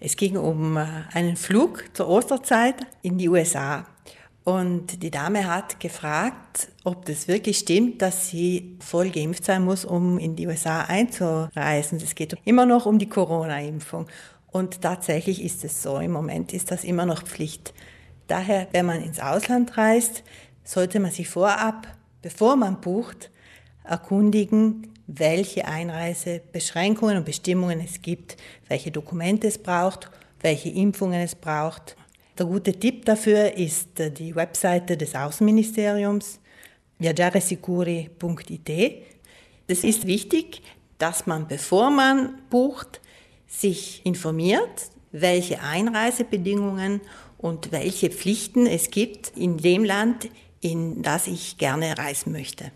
Es ging um äh, einen Flug zur Osterzeit in die USA. Und die Dame hat gefragt, ob das wirklich stimmt, dass sie voll geimpft sein muss, um in die USA einzureisen. Es geht immer noch um die Corona-Impfung. Und tatsächlich ist es so. Im Moment ist das immer noch Pflicht. Daher, wenn man ins Ausland reist, sollte man sich vorab, bevor man bucht, erkundigen, welche Einreisebeschränkungen und Bestimmungen es gibt, welche Dokumente es braucht, welche Impfungen es braucht. Der gute Tipp dafür ist äh, die Webseite des Außenministeriums viaggiaresicuri.it. Es ist wichtig, dass man, bevor man bucht, sich informiert, welche Einreisebedingungen und welche Pflichten es gibt in dem Land, in das ich gerne reisen möchte.